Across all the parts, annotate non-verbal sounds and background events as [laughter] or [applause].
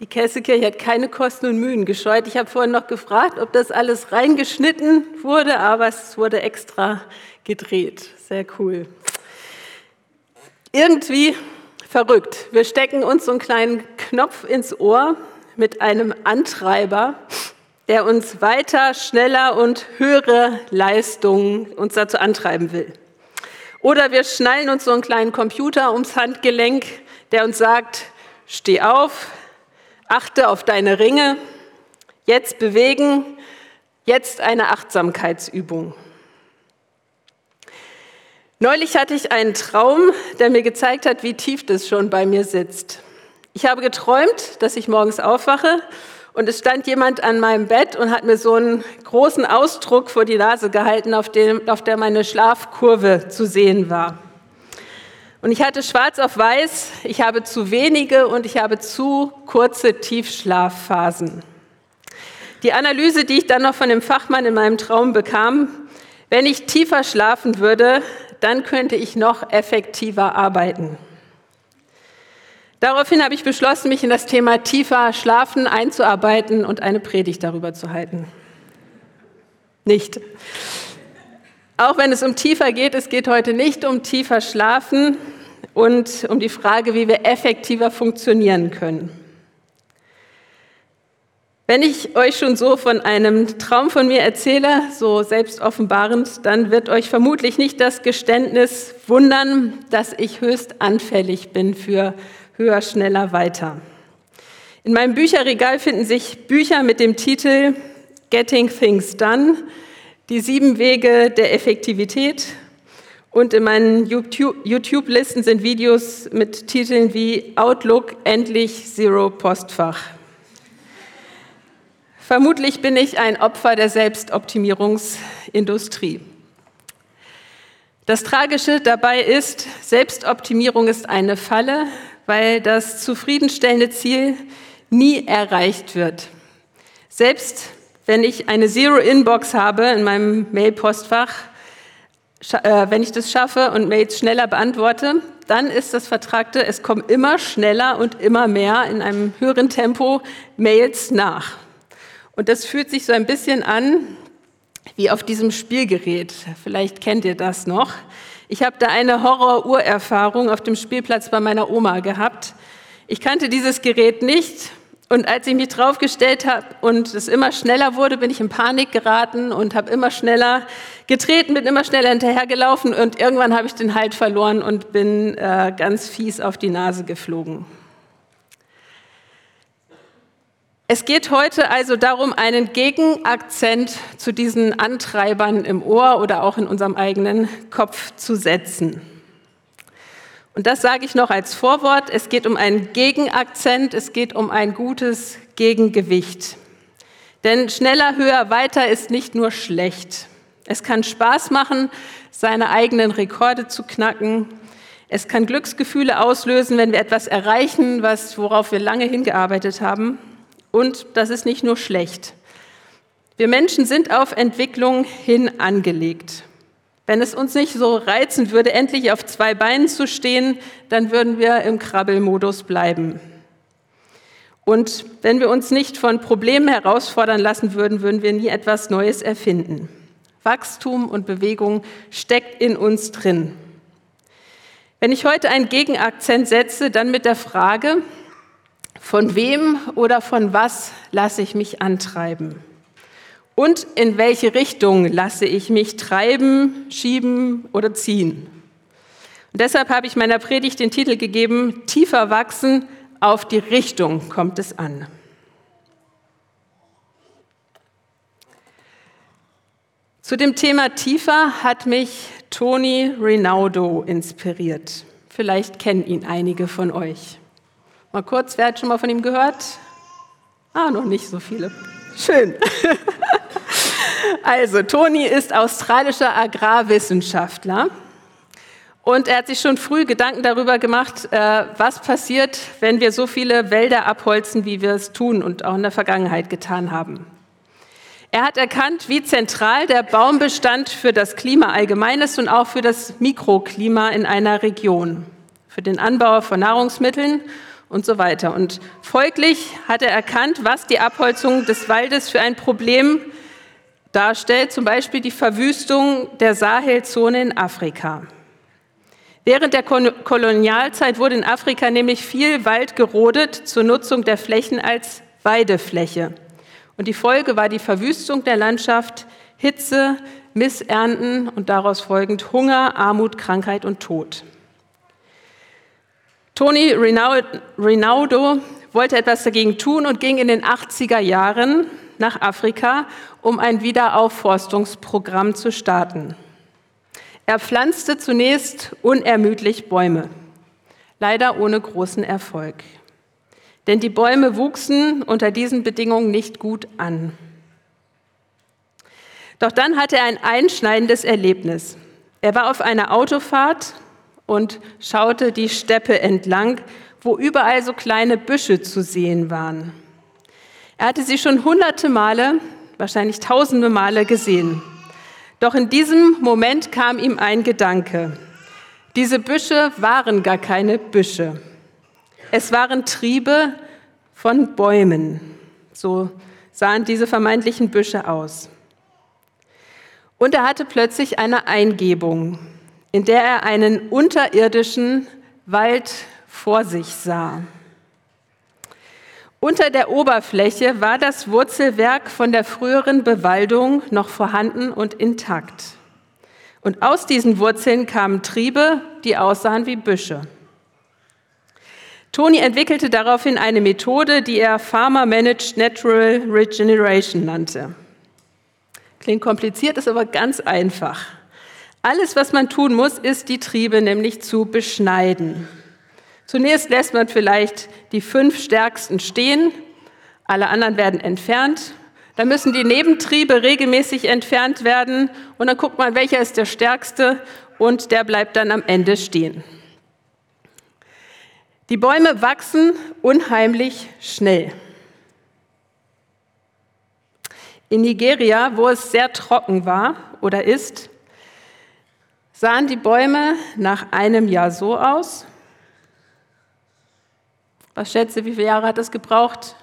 Die Kessekirche hat keine Kosten und Mühen gescheut. Ich habe vorhin noch gefragt, ob das alles reingeschnitten wurde, aber es wurde extra gedreht. Sehr cool. Irgendwie verrückt. Wir stecken uns so einen kleinen Knopf ins Ohr mit einem Antreiber, der uns weiter, schneller und höhere Leistungen uns dazu antreiben will. Oder wir schnallen uns so einen kleinen Computer ums Handgelenk, der uns sagt, steh auf, achte auf deine Ringe, jetzt bewegen, jetzt eine Achtsamkeitsübung. Neulich hatte ich einen Traum, der mir gezeigt hat, wie tief das schon bei mir sitzt. Ich habe geträumt, dass ich morgens aufwache und es stand jemand an meinem Bett und hat mir so einen großen Ausdruck vor die Nase gehalten, auf, dem, auf der meine Schlafkurve zu sehen war. Und ich hatte schwarz auf weiß, ich habe zu wenige und ich habe zu kurze Tiefschlafphasen. Die Analyse, die ich dann noch von dem Fachmann in meinem Traum bekam, wenn ich tiefer schlafen würde, dann könnte ich noch effektiver arbeiten. Daraufhin habe ich beschlossen, mich in das Thema tiefer Schlafen einzuarbeiten und eine Predigt darüber zu halten. Nicht. Auch wenn es um tiefer geht, es geht heute nicht um tiefer Schlafen und um die Frage, wie wir effektiver funktionieren können. Wenn ich euch schon so von einem Traum von mir erzähle, so selbst offenbarend, dann wird euch vermutlich nicht das Geständnis wundern, dass ich höchst anfällig bin für höher, schneller, weiter. In meinem Bücherregal finden sich Bücher mit dem Titel Getting Things Done, die sieben Wege der Effektivität. Und in meinen YouTube-Listen sind Videos mit Titeln wie Outlook, endlich Zero Postfach. Vermutlich bin ich ein Opfer der Selbstoptimierungsindustrie. Das Tragische dabei ist, Selbstoptimierung ist eine Falle, weil das zufriedenstellende Ziel nie erreicht wird. Selbst wenn ich eine Zero-Inbox habe in meinem Mail-Postfach, äh, wenn ich das schaffe und Mails schneller beantworte, dann ist das Vertragte, es kommen immer schneller und immer mehr in einem höheren Tempo Mails nach. Und das fühlt sich so ein bisschen an wie auf diesem Spielgerät. Vielleicht kennt ihr das noch. Ich habe da eine Horror-Urerfahrung auf dem Spielplatz bei meiner Oma gehabt. Ich kannte dieses Gerät nicht und als ich mich draufgestellt habe und es immer schneller wurde, bin ich in Panik geraten und habe immer schneller getreten, bin immer schneller hinterhergelaufen und irgendwann habe ich den Halt verloren und bin äh, ganz fies auf die Nase geflogen. Es geht heute also darum, einen Gegenakzent zu diesen Antreibern im Ohr oder auch in unserem eigenen Kopf zu setzen. Und das sage ich noch als Vorwort. Es geht um einen Gegenakzent, es geht um ein gutes Gegengewicht. Denn schneller, höher, weiter ist nicht nur schlecht. Es kann Spaß machen, seine eigenen Rekorde zu knacken. Es kann Glücksgefühle auslösen, wenn wir etwas erreichen, was, worauf wir lange hingearbeitet haben. Und das ist nicht nur schlecht. Wir Menschen sind auf Entwicklung hin angelegt. Wenn es uns nicht so reizen würde, endlich auf zwei Beinen zu stehen, dann würden wir im Krabbelmodus bleiben. Und wenn wir uns nicht von Problemen herausfordern lassen würden, würden wir nie etwas Neues erfinden. Wachstum und Bewegung steckt in uns drin. Wenn ich heute einen Gegenakzent setze, dann mit der Frage, von wem oder von was lasse ich mich antreiben? Und in welche Richtung lasse ich mich treiben, schieben oder ziehen? Und deshalb habe ich meiner Predigt den Titel gegeben, Tiefer wachsen, auf die Richtung kommt es an. Zu dem Thema Tiefer hat mich Tony Rinaldo inspiriert. Vielleicht kennen ihn einige von euch. Mal kurz, wer hat schon mal von ihm gehört? Ah, noch nicht so viele. Schön. [laughs] Also, Toni ist australischer Agrarwissenschaftler und er hat sich schon früh Gedanken darüber gemacht, äh, was passiert, wenn wir so viele Wälder abholzen, wie wir es tun und auch in der Vergangenheit getan haben. Er hat erkannt, wie zentral der Baumbestand für das Klima allgemein ist und auch für das Mikroklima in einer Region, für den Anbau von Nahrungsmitteln und so weiter. Und folglich hat er erkannt, was die Abholzung des Waldes für ein Problem darstellt, zum Beispiel die Verwüstung der Sahelzone in Afrika. Während der Kolonialzeit wurde in Afrika nämlich viel Wald gerodet zur Nutzung der Flächen als Weidefläche. Und die Folge war die Verwüstung der Landschaft, Hitze, Missernten und daraus folgend Hunger, Armut, Krankheit und Tod. Tony Rinaldo wollte etwas dagegen tun und ging in den 80er Jahren nach Afrika, um ein Wiederaufforstungsprogramm zu starten. Er pflanzte zunächst unermüdlich Bäume, leider ohne großen Erfolg. Denn die Bäume wuchsen unter diesen Bedingungen nicht gut an. Doch dann hatte er ein einschneidendes Erlebnis. Er war auf einer Autofahrt und schaute die Steppe entlang, wo überall so kleine Büsche zu sehen waren. Er hatte sie schon hunderte Male, wahrscheinlich tausende Male gesehen. Doch in diesem Moment kam ihm ein Gedanke. Diese Büsche waren gar keine Büsche. Es waren Triebe von Bäumen. So sahen diese vermeintlichen Büsche aus. Und er hatte plötzlich eine Eingebung in der er einen unterirdischen Wald vor sich sah. Unter der Oberfläche war das Wurzelwerk von der früheren Bewaldung noch vorhanden und intakt. Und aus diesen Wurzeln kamen Triebe, die aussahen wie Büsche. Toni entwickelte daraufhin eine Methode, die er Farmer Managed Natural Regeneration nannte. Klingt kompliziert, ist aber ganz einfach. Alles, was man tun muss, ist die Triebe nämlich zu beschneiden. Zunächst lässt man vielleicht die fünf stärksten stehen, alle anderen werden entfernt. Dann müssen die Nebentriebe regelmäßig entfernt werden und dann guckt man, welcher ist der stärkste und der bleibt dann am Ende stehen. Die Bäume wachsen unheimlich schnell. In Nigeria, wo es sehr trocken war oder ist, sahen die Bäume nach einem Jahr so aus. Was schätze, wie viele Jahre hat es gebraucht?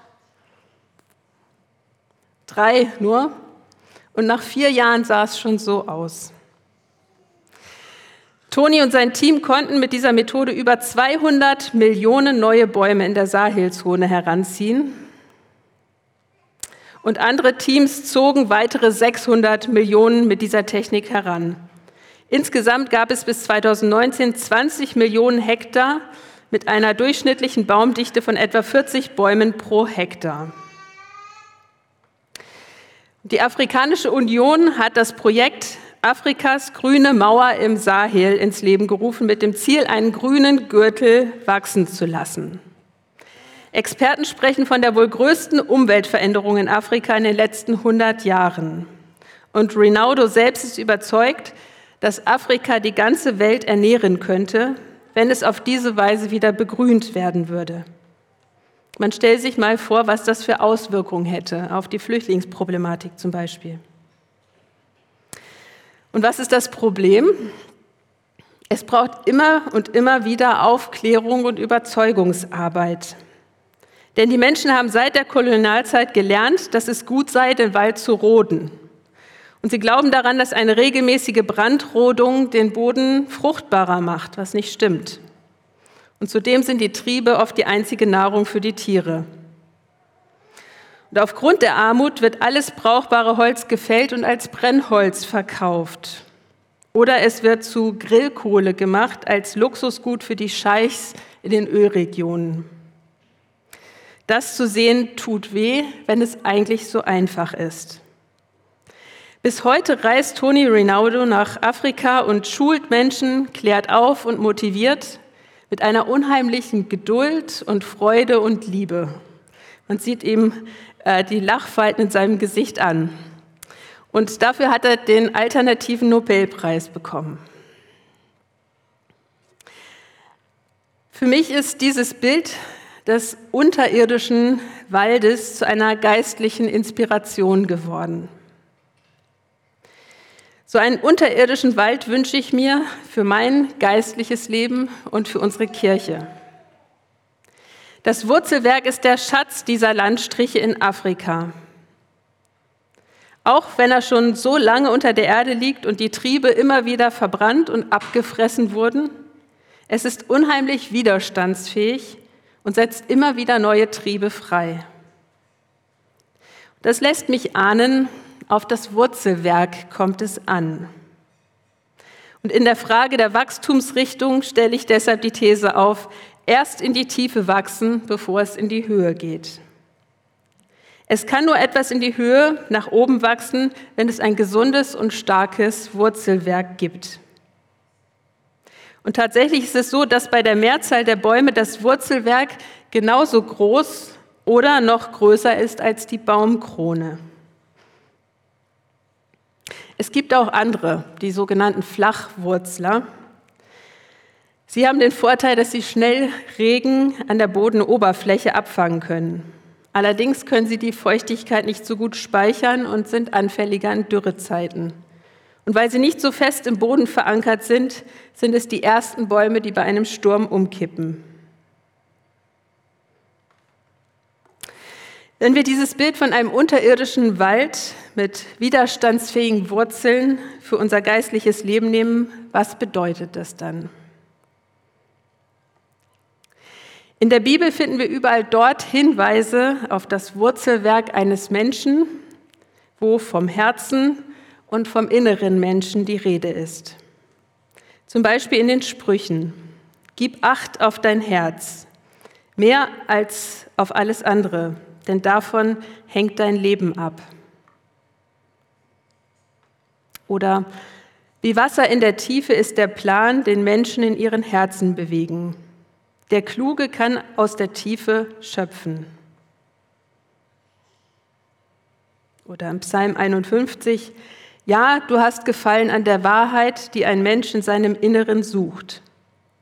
Drei nur. Und nach vier Jahren sah es schon so aus. Toni und sein Team konnten mit dieser Methode über 200 Millionen neue Bäume in der Sahelzone heranziehen. Und andere Teams zogen weitere 600 Millionen mit dieser Technik heran. Insgesamt gab es bis 2019 20 Millionen Hektar mit einer durchschnittlichen Baumdichte von etwa 40 Bäumen pro Hektar. Die Afrikanische Union hat das Projekt Afrikas grüne Mauer im Sahel ins Leben gerufen, mit dem Ziel, einen grünen Gürtel wachsen zu lassen. Experten sprechen von der wohl größten Umweltveränderung in Afrika in den letzten 100 Jahren. Und Rinaldo selbst ist überzeugt, dass Afrika die ganze Welt ernähren könnte, wenn es auf diese Weise wieder begrünt werden würde. Man stellt sich mal vor, was das für Auswirkungen hätte auf die Flüchtlingsproblematik zum Beispiel. Und was ist das Problem? Es braucht immer und immer wieder Aufklärung und Überzeugungsarbeit. Denn die Menschen haben seit der Kolonialzeit gelernt, dass es gut sei, den Wald zu roden. Und sie glauben daran, dass eine regelmäßige Brandrodung den Boden fruchtbarer macht, was nicht stimmt. Und zudem sind die Triebe oft die einzige Nahrung für die Tiere. Und aufgrund der Armut wird alles brauchbare Holz gefällt und als Brennholz verkauft. Oder es wird zu Grillkohle gemacht als Luxusgut für die Scheichs in den Ölregionen. Das zu sehen tut weh, wenn es eigentlich so einfach ist. Bis heute reist Toni Rinaldo nach Afrika und schult Menschen, klärt auf und motiviert mit einer unheimlichen Geduld und Freude und Liebe. Man sieht ihm äh, die Lachfalten in seinem Gesicht an. Und dafür hat er den alternativen Nobelpreis bekommen. Für mich ist dieses Bild des unterirdischen Waldes zu einer geistlichen Inspiration geworden. So einen unterirdischen Wald wünsche ich mir für mein geistliches Leben und für unsere Kirche. Das Wurzelwerk ist der Schatz dieser Landstriche in Afrika. Auch wenn er schon so lange unter der Erde liegt und die Triebe immer wieder verbrannt und abgefressen wurden, es ist unheimlich widerstandsfähig und setzt immer wieder neue Triebe frei. Das lässt mich ahnen, auf das Wurzelwerk kommt es an. Und in der Frage der Wachstumsrichtung stelle ich deshalb die These auf, erst in die Tiefe wachsen, bevor es in die Höhe geht. Es kann nur etwas in die Höhe nach oben wachsen, wenn es ein gesundes und starkes Wurzelwerk gibt. Und tatsächlich ist es so, dass bei der Mehrzahl der Bäume das Wurzelwerk genauso groß oder noch größer ist als die Baumkrone. Es gibt auch andere, die sogenannten Flachwurzler. Sie haben den Vorteil, dass sie schnell Regen an der Bodenoberfläche abfangen können. Allerdings können sie die Feuchtigkeit nicht so gut speichern und sind anfälliger an Dürrezeiten. Und weil sie nicht so fest im Boden verankert sind, sind es die ersten Bäume, die bei einem Sturm umkippen. Wenn wir dieses Bild von einem unterirdischen Wald mit widerstandsfähigen Wurzeln für unser geistliches Leben nehmen, was bedeutet das dann? In der Bibel finden wir überall dort Hinweise auf das Wurzelwerk eines Menschen, wo vom Herzen und vom inneren Menschen die Rede ist. Zum Beispiel in den Sprüchen. Gib Acht auf dein Herz, mehr als auf alles andere, denn davon hängt dein Leben ab. Oder wie Wasser in der Tiefe ist der Plan, den Menschen in ihren Herzen bewegen. Der Kluge kann aus der Tiefe schöpfen. Oder im Psalm 51, ja, du hast gefallen an der Wahrheit, die ein Mensch in seinem Inneren sucht.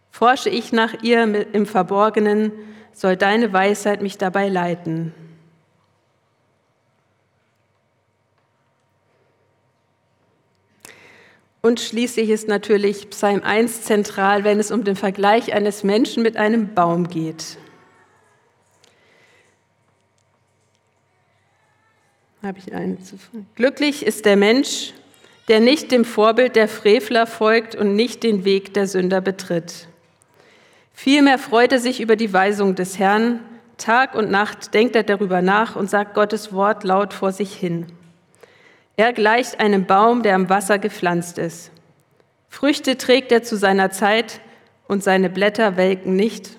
Forsche ich nach ihr im Verborgenen, soll deine Weisheit mich dabei leiten. Und schließlich ist natürlich Psalm 1 zentral, wenn es um den Vergleich eines Menschen mit einem Baum geht. Habe ich eine zu Glücklich ist der Mensch, der nicht dem Vorbild der Frevler folgt und nicht den Weg der Sünder betritt. Vielmehr freut er sich über die Weisung des Herrn. Tag und Nacht denkt er darüber nach und sagt Gottes Wort laut vor sich hin. Er gleicht einem Baum, der am Wasser gepflanzt ist. Früchte trägt er zu seiner Zeit und seine Blätter welken nicht.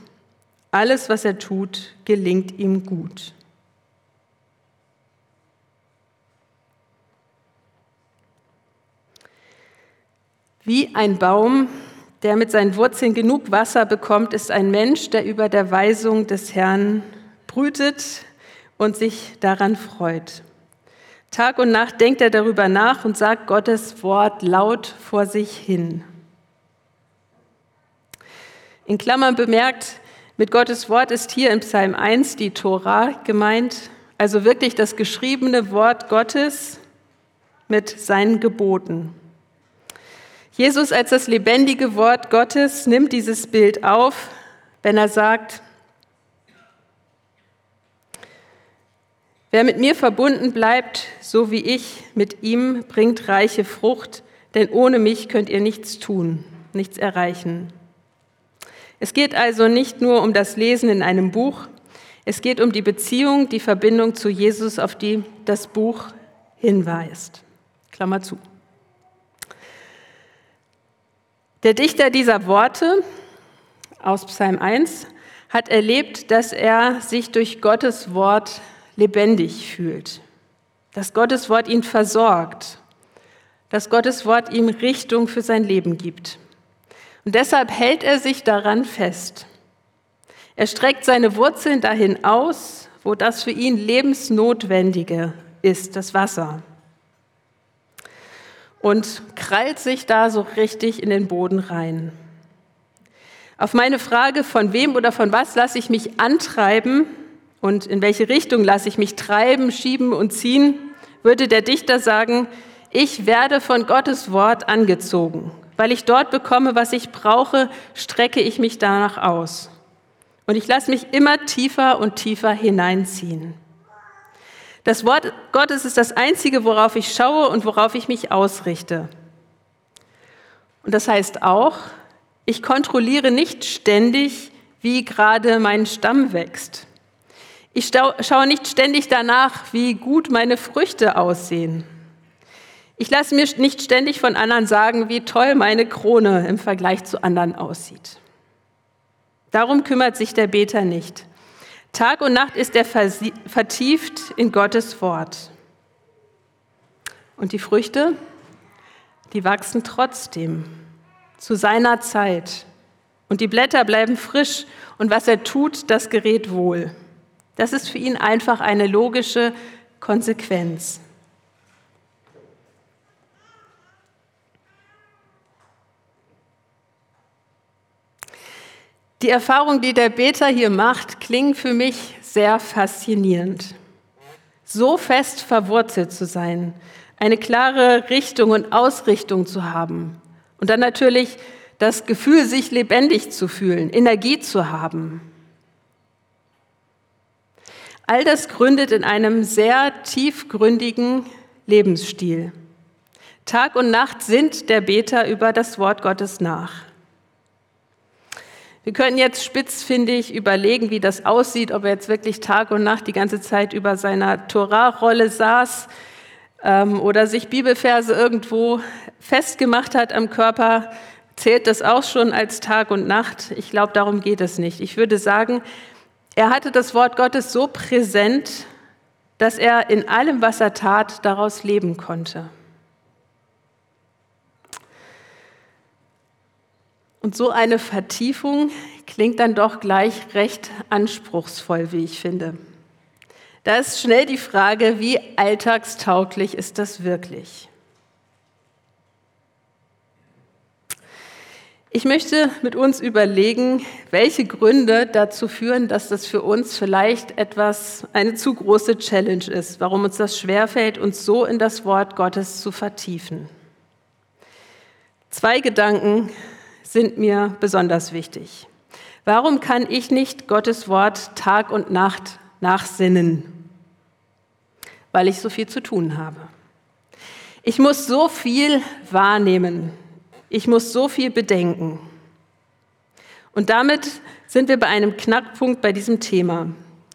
Alles, was er tut, gelingt ihm gut. Wie ein Baum, der mit seinen Wurzeln genug Wasser bekommt, ist ein Mensch, der über der Weisung des Herrn brütet und sich daran freut. Tag und Nacht denkt er darüber nach und sagt Gottes Wort laut vor sich hin. In Klammern bemerkt, mit Gottes Wort ist hier in Psalm 1 die Tora gemeint, also wirklich das geschriebene Wort Gottes mit seinen Geboten. Jesus als das lebendige Wort Gottes nimmt dieses Bild auf, wenn er sagt, Wer mit mir verbunden bleibt, so wie ich mit ihm, bringt reiche Frucht, denn ohne mich könnt ihr nichts tun, nichts erreichen. Es geht also nicht nur um das Lesen in einem Buch, es geht um die Beziehung, die Verbindung zu Jesus, auf die das Buch hinweist. Klammer zu. Der Dichter dieser Worte aus Psalm 1 hat erlebt, dass er sich durch Gottes Wort lebendig fühlt, dass Gottes Wort ihn versorgt, dass Gottes Wort ihm Richtung für sein Leben gibt. Und deshalb hält er sich daran fest. Er streckt seine Wurzeln dahin aus, wo das für ihn lebensnotwendige ist, das Wasser. Und krallt sich da so richtig in den Boden rein. Auf meine Frage, von wem oder von was lasse ich mich antreiben, und in welche Richtung lasse ich mich treiben, schieben und ziehen, würde der Dichter sagen, ich werde von Gottes Wort angezogen. Weil ich dort bekomme, was ich brauche, strecke ich mich danach aus. Und ich lasse mich immer tiefer und tiefer hineinziehen. Das Wort Gottes ist das Einzige, worauf ich schaue und worauf ich mich ausrichte. Und das heißt auch, ich kontrolliere nicht ständig, wie gerade mein Stamm wächst. Ich schaue nicht ständig danach, wie gut meine Früchte aussehen. Ich lasse mir nicht ständig von anderen sagen, wie toll meine Krone im Vergleich zu anderen aussieht. Darum kümmert sich der Beter nicht. Tag und Nacht ist er vertieft in Gottes Wort. Und die Früchte, die wachsen trotzdem zu seiner Zeit. Und die Blätter bleiben frisch und was er tut, das gerät wohl. Das ist für ihn einfach eine logische Konsequenz. Die Erfahrung, die der Beter hier macht, klingt für mich sehr faszinierend. So fest verwurzelt zu sein, eine klare Richtung und Ausrichtung zu haben und dann natürlich das Gefühl, sich lebendig zu fühlen, Energie zu haben. All das gründet in einem sehr tiefgründigen Lebensstil. Tag und Nacht sind der Beter über das Wort Gottes nach. Wir können jetzt spitzfindig überlegen, wie das aussieht, ob er jetzt wirklich Tag und Nacht die ganze Zeit über seiner Torah-Rolle saß ähm, oder sich Bibelverse irgendwo festgemacht hat am Körper. Zählt das auch schon als Tag und Nacht? Ich glaube, darum geht es nicht. Ich würde sagen, er hatte das Wort Gottes so präsent, dass er in allem, was er tat, daraus leben konnte. Und so eine Vertiefung klingt dann doch gleich recht anspruchsvoll, wie ich finde. Da ist schnell die Frage, wie alltagstauglich ist das wirklich? Ich möchte mit uns überlegen, welche Gründe dazu führen, dass das für uns vielleicht etwas eine zu große Challenge ist, warum uns das schwerfällt, uns so in das Wort Gottes zu vertiefen. Zwei Gedanken sind mir besonders wichtig. Warum kann ich nicht Gottes Wort Tag und Nacht nachsinnen? Weil ich so viel zu tun habe. Ich muss so viel wahrnehmen. Ich muss so viel bedenken. Und damit sind wir bei einem Knackpunkt bei diesem Thema.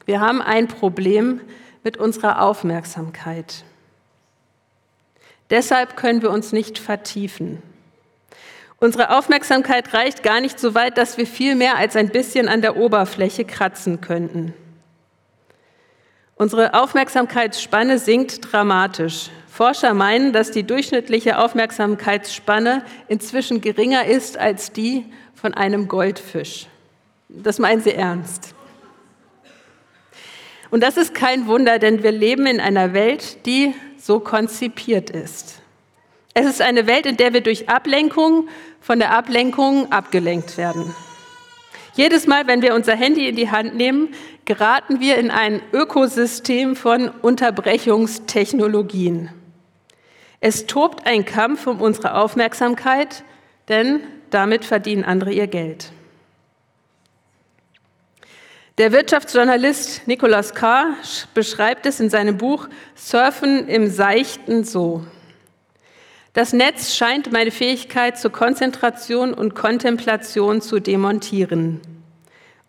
Wir haben ein Problem mit unserer Aufmerksamkeit. Deshalb können wir uns nicht vertiefen. Unsere Aufmerksamkeit reicht gar nicht so weit, dass wir viel mehr als ein bisschen an der Oberfläche kratzen könnten. Unsere Aufmerksamkeitsspanne sinkt dramatisch. Forscher meinen, dass die durchschnittliche Aufmerksamkeitsspanne inzwischen geringer ist als die von einem Goldfisch. Das meinen sie ernst. Und das ist kein Wunder, denn wir leben in einer Welt, die so konzipiert ist. Es ist eine Welt, in der wir durch Ablenkung von der Ablenkung abgelenkt werden. Jedes Mal, wenn wir unser Handy in die Hand nehmen, geraten wir in ein Ökosystem von Unterbrechungstechnologien. Es tobt ein Kampf um unsere Aufmerksamkeit, denn damit verdienen andere ihr Geld. Der Wirtschaftsjournalist Nicolas Carr beschreibt es in seinem Buch Surfen im Seichten so. Das Netz scheint meine Fähigkeit zur Konzentration und Kontemplation zu demontieren.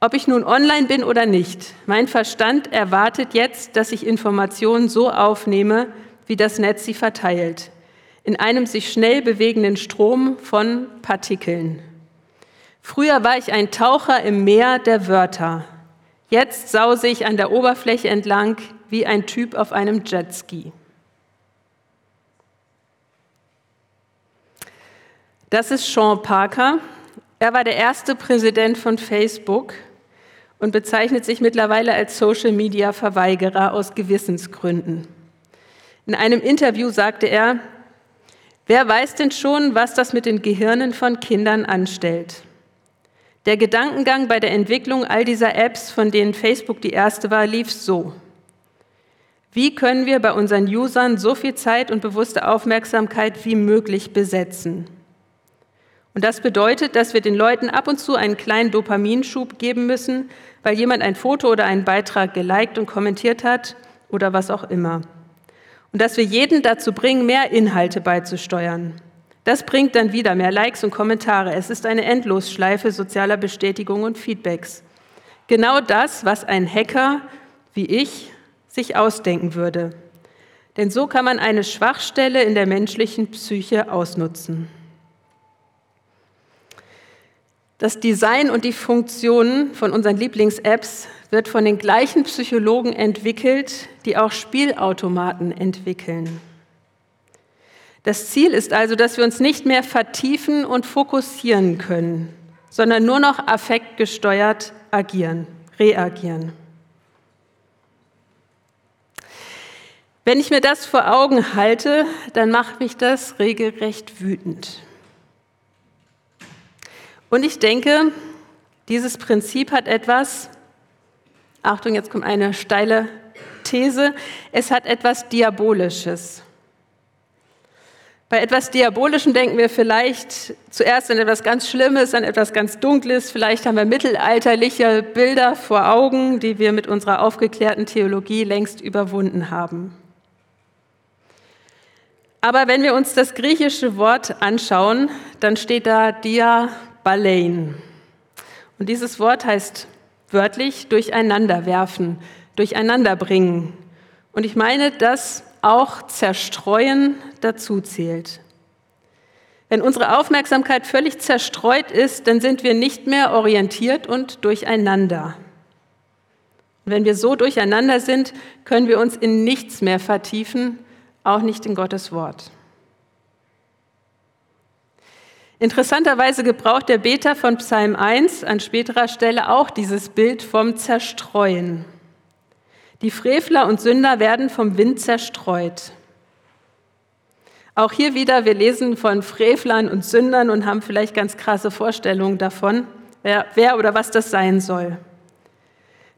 Ob ich nun online bin oder nicht, mein Verstand erwartet jetzt, dass ich Informationen so aufnehme, wie das Netz sie verteilt, in einem sich schnell bewegenden Strom von Partikeln. Früher war ich ein Taucher im Meer der Wörter. Jetzt sause ich an der Oberfläche entlang wie ein Typ auf einem Jetski. Das ist Sean Parker. Er war der erste Präsident von Facebook und bezeichnet sich mittlerweile als Social-Media-Verweigerer aus Gewissensgründen. In einem Interview sagte er, wer weiß denn schon, was das mit den Gehirnen von Kindern anstellt? Der Gedankengang bei der Entwicklung all dieser Apps, von denen Facebook die erste war, lief so. Wie können wir bei unseren Usern so viel Zeit und bewusste Aufmerksamkeit wie möglich besetzen? Und das bedeutet, dass wir den Leuten ab und zu einen kleinen Dopaminschub geben müssen, weil jemand ein Foto oder einen Beitrag geliked und kommentiert hat oder was auch immer. Und dass wir jeden dazu bringen, mehr Inhalte beizusteuern. Das bringt dann wieder mehr Likes und Kommentare. Es ist eine Endlosschleife sozialer Bestätigung und Feedbacks. Genau das, was ein Hacker wie ich sich ausdenken würde. Denn so kann man eine Schwachstelle in der menschlichen Psyche ausnutzen. Das Design und die Funktionen von unseren Lieblings-Apps wird von den gleichen Psychologen entwickelt, die auch Spielautomaten entwickeln. Das Ziel ist also, dass wir uns nicht mehr vertiefen und fokussieren können, sondern nur noch affektgesteuert agieren, reagieren. Wenn ich mir das vor Augen halte, dann macht mich das regelrecht wütend. Und ich denke, dieses Prinzip hat etwas, Achtung, jetzt kommt eine steile These, es hat etwas Diabolisches. Bei etwas Diabolischem denken wir vielleicht zuerst an etwas ganz Schlimmes, an etwas ganz Dunkles. Vielleicht haben wir mittelalterliche Bilder vor Augen, die wir mit unserer aufgeklärten Theologie längst überwunden haben. Aber wenn wir uns das griechische Wort anschauen, dann steht da Dia Balein. Und dieses Wort heißt wörtlich durcheinanderwerfen, durcheinanderbringen. Und ich meine, dass auch zerstreuen dazu zählt. Wenn unsere Aufmerksamkeit völlig zerstreut ist, dann sind wir nicht mehr orientiert und durcheinander. Und wenn wir so durcheinander sind, können wir uns in nichts mehr vertiefen, auch nicht in Gottes Wort. Interessanterweise gebraucht der Beter von Psalm 1 an späterer Stelle auch dieses Bild vom Zerstreuen. Die Frevler und Sünder werden vom Wind zerstreut. Auch hier wieder, wir lesen von Frevlern und Sündern und haben vielleicht ganz krasse Vorstellungen davon, wer, wer oder was das sein soll.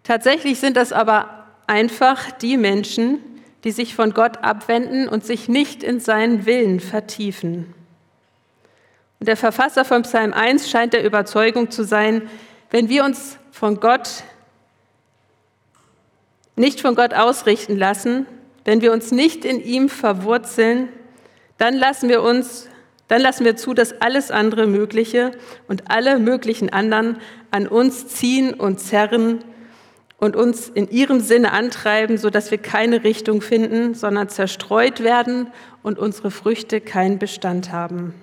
Tatsächlich sind das aber einfach die Menschen, die sich von Gott abwenden und sich nicht in seinen Willen vertiefen. Der Verfasser von Psalm 1 scheint der Überzeugung zu sein, wenn wir uns von Gott nicht von Gott ausrichten lassen, wenn wir uns nicht in ihm verwurzeln, dann lassen wir uns, dann lassen wir zu, dass alles andere Mögliche und alle möglichen anderen an uns ziehen und zerren und uns in ihrem Sinne antreiben, sodass wir keine Richtung finden, sondern zerstreut werden und unsere Früchte keinen Bestand haben.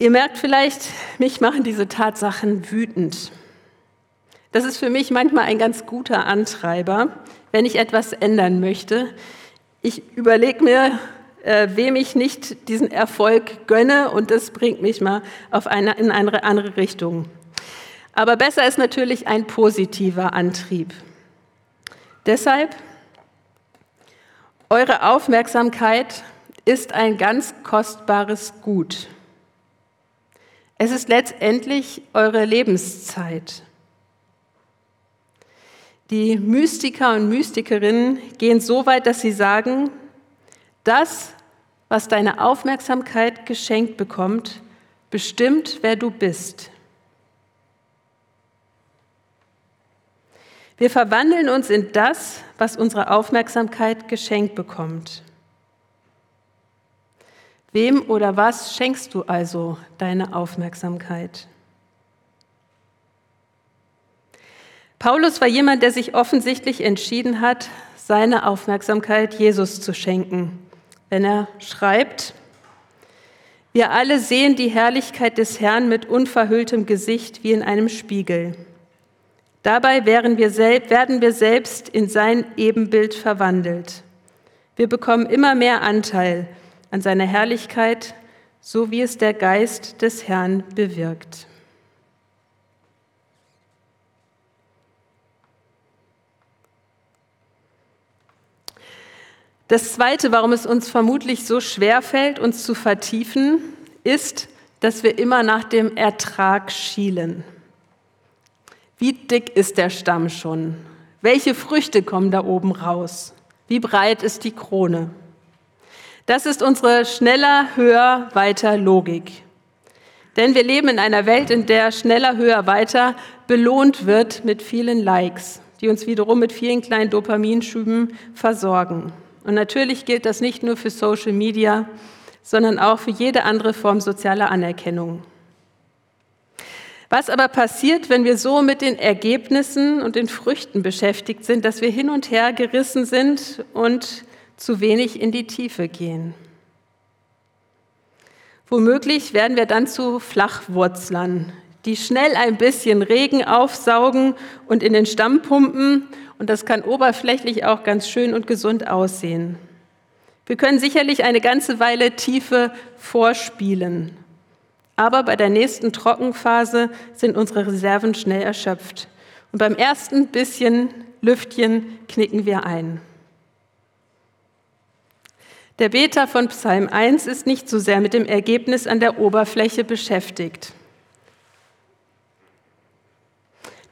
Ihr merkt vielleicht, mich machen diese Tatsachen wütend. Das ist für mich manchmal ein ganz guter Antreiber, wenn ich etwas ändern möchte. Ich überlege mir, äh, wem ich nicht diesen Erfolg gönne und das bringt mich mal auf eine, in eine andere Richtung. Aber besser ist natürlich ein positiver Antrieb. Deshalb, eure Aufmerksamkeit ist ein ganz kostbares Gut. Es ist letztendlich eure Lebenszeit. Die Mystiker und Mystikerinnen gehen so weit, dass sie sagen, das, was deine Aufmerksamkeit geschenkt bekommt, bestimmt, wer du bist. Wir verwandeln uns in das, was unsere Aufmerksamkeit geschenkt bekommt. Wem oder was schenkst du also deine Aufmerksamkeit? Paulus war jemand, der sich offensichtlich entschieden hat, seine Aufmerksamkeit Jesus zu schenken, wenn er schreibt, wir alle sehen die Herrlichkeit des Herrn mit unverhülltem Gesicht wie in einem Spiegel. Dabei werden wir, werden wir selbst in sein Ebenbild verwandelt. Wir bekommen immer mehr Anteil an seiner Herrlichkeit, so wie es der Geist des Herrn bewirkt. Das Zweite, warum es uns vermutlich so schwer fällt, uns zu vertiefen, ist, dass wir immer nach dem Ertrag schielen. Wie dick ist der Stamm schon? Welche Früchte kommen da oben raus? Wie breit ist die Krone? Das ist unsere schneller, höher, weiter Logik. Denn wir leben in einer Welt, in der schneller, höher, weiter belohnt wird mit vielen Likes, die uns wiederum mit vielen kleinen Dopaminschüben versorgen. Und natürlich gilt das nicht nur für Social Media, sondern auch für jede andere Form sozialer Anerkennung. Was aber passiert, wenn wir so mit den Ergebnissen und den Früchten beschäftigt sind, dass wir hin und her gerissen sind und zu wenig in die Tiefe gehen? Womöglich werden wir dann zu Flachwurzlern, die schnell ein bisschen Regen aufsaugen und in den Stamm pumpen. Und das kann oberflächlich auch ganz schön und gesund aussehen. Wir können sicherlich eine ganze Weile Tiefe vorspielen. Aber bei der nächsten Trockenphase sind unsere Reserven schnell erschöpft. Und beim ersten bisschen Lüftchen knicken wir ein. Der Beter von Psalm 1 ist nicht so sehr mit dem Ergebnis an der Oberfläche beschäftigt.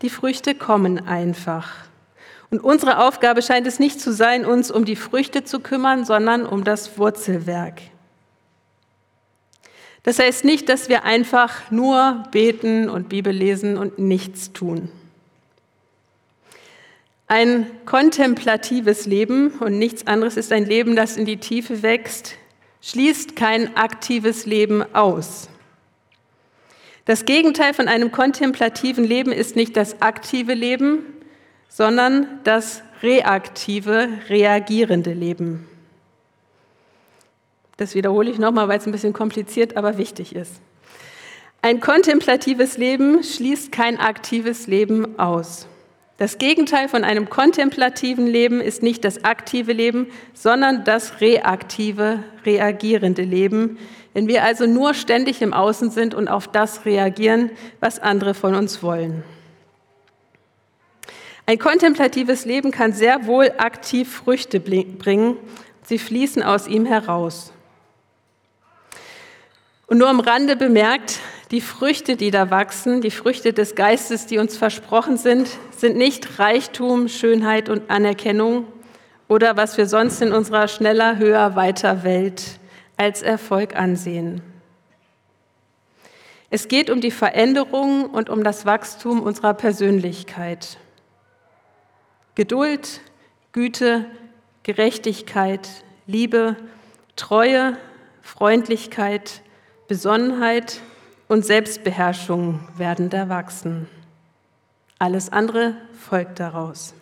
Die Früchte kommen einfach. Und unsere Aufgabe scheint es nicht zu sein, uns um die Früchte zu kümmern, sondern um das Wurzelwerk. Das heißt nicht, dass wir einfach nur beten und Bibel lesen und nichts tun. Ein kontemplatives Leben und nichts anderes ist ein Leben, das in die Tiefe wächst, schließt kein aktives Leben aus. Das Gegenteil von einem kontemplativen Leben ist nicht das aktive Leben, sondern das reaktive, reagierende Leben. Das wiederhole ich nochmal, weil es ein bisschen kompliziert, aber wichtig ist. Ein kontemplatives Leben schließt kein aktives Leben aus. Das Gegenteil von einem kontemplativen Leben ist nicht das aktive Leben, sondern das reaktive, reagierende Leben. Wenn wir also nur ständig im Außen sind und auf das reagieren, was andere von uns wollen. Ein kontemplatives Leben kann sehr wohl aktiv Früchte bringen. Sie fließen aus ihm heraus. Und nur am Rande bemerkt, die Früchte, die da wachsen, die Früchte des Geistes, die uns versprochen sind, sind nicht Reichtum, Schönheit und Anerkennung oder was wir sonst in unserer schneller, höher, weiter Welt als Erfolg ansehen. Es geht um die Veränderung und um das Wachstum unserer Persönlichkeit. Geduld, Güte, Gerechtigkeit, Liebe, Treue, Freundlichkeit, Besonnenheit, und Selbstbeherrschung werden da wachsen. Alles andere folgt daraus.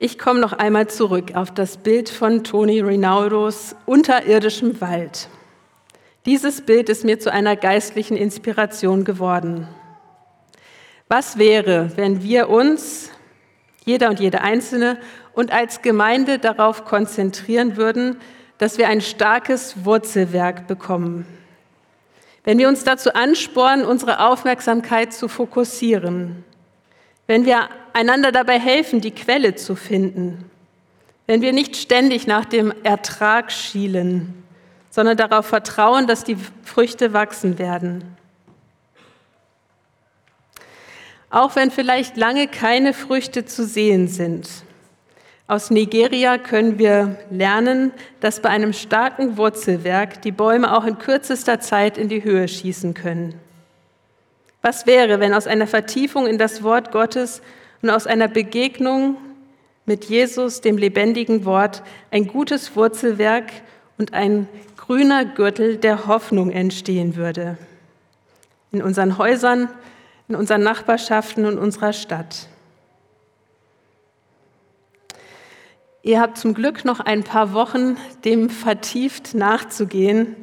Ich komme noch einmal zurück auf das Bild von Toni Rinaldos unterirdischem Wald. Dieses Bild ist mir zu einer geistlichen Inspiration geworden. Was wäre, wenn wir uns, jeder und jede Einzelne, und als Gemeinde darauf konzentrieren würden, dass wir ein starkes Wurzelwerk bekommen. Wenn wir uns dazu anspornen, unsere Aufmerksamkeit zu fokussieren, wenn wir einander dabei helfen, die Quelle zu finden, wenn wir nicht ständig nach dem Ertrag schielen, sondern darauf vertrauen, dass die Früchte wachsen werden. Auch wenn vielleicht lange keine Früchte zu sehen sind, aus Nigeria können wir lernen, dass bei einem starken Wurzelwerk die Bäume auch in kürzester Zeit in die Höhe schießen können. Was wäre, wenn aus einer Vertiefung in das Wort Gottes und aus einer Begegnung mit Jesus, dem lebendigen Wort, ein gutes Wurzelwerk und ein grüner Gürtel der Hoffnung entstehen würde? In unseren Häusern, in unseren Nachbarschaften und unserer Stadt. Ihr habt zum Glück noch ein paar Wochen, dem vertieft nachzugehen.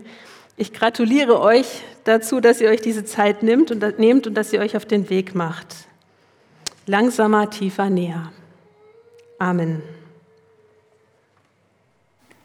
Ich gratuliere euch dazu, dass ihr euch diese Zeit nimmt und, nehmt und dass ihr euch auf den Weg macht. Langsamer, tiefer, näher. Amen.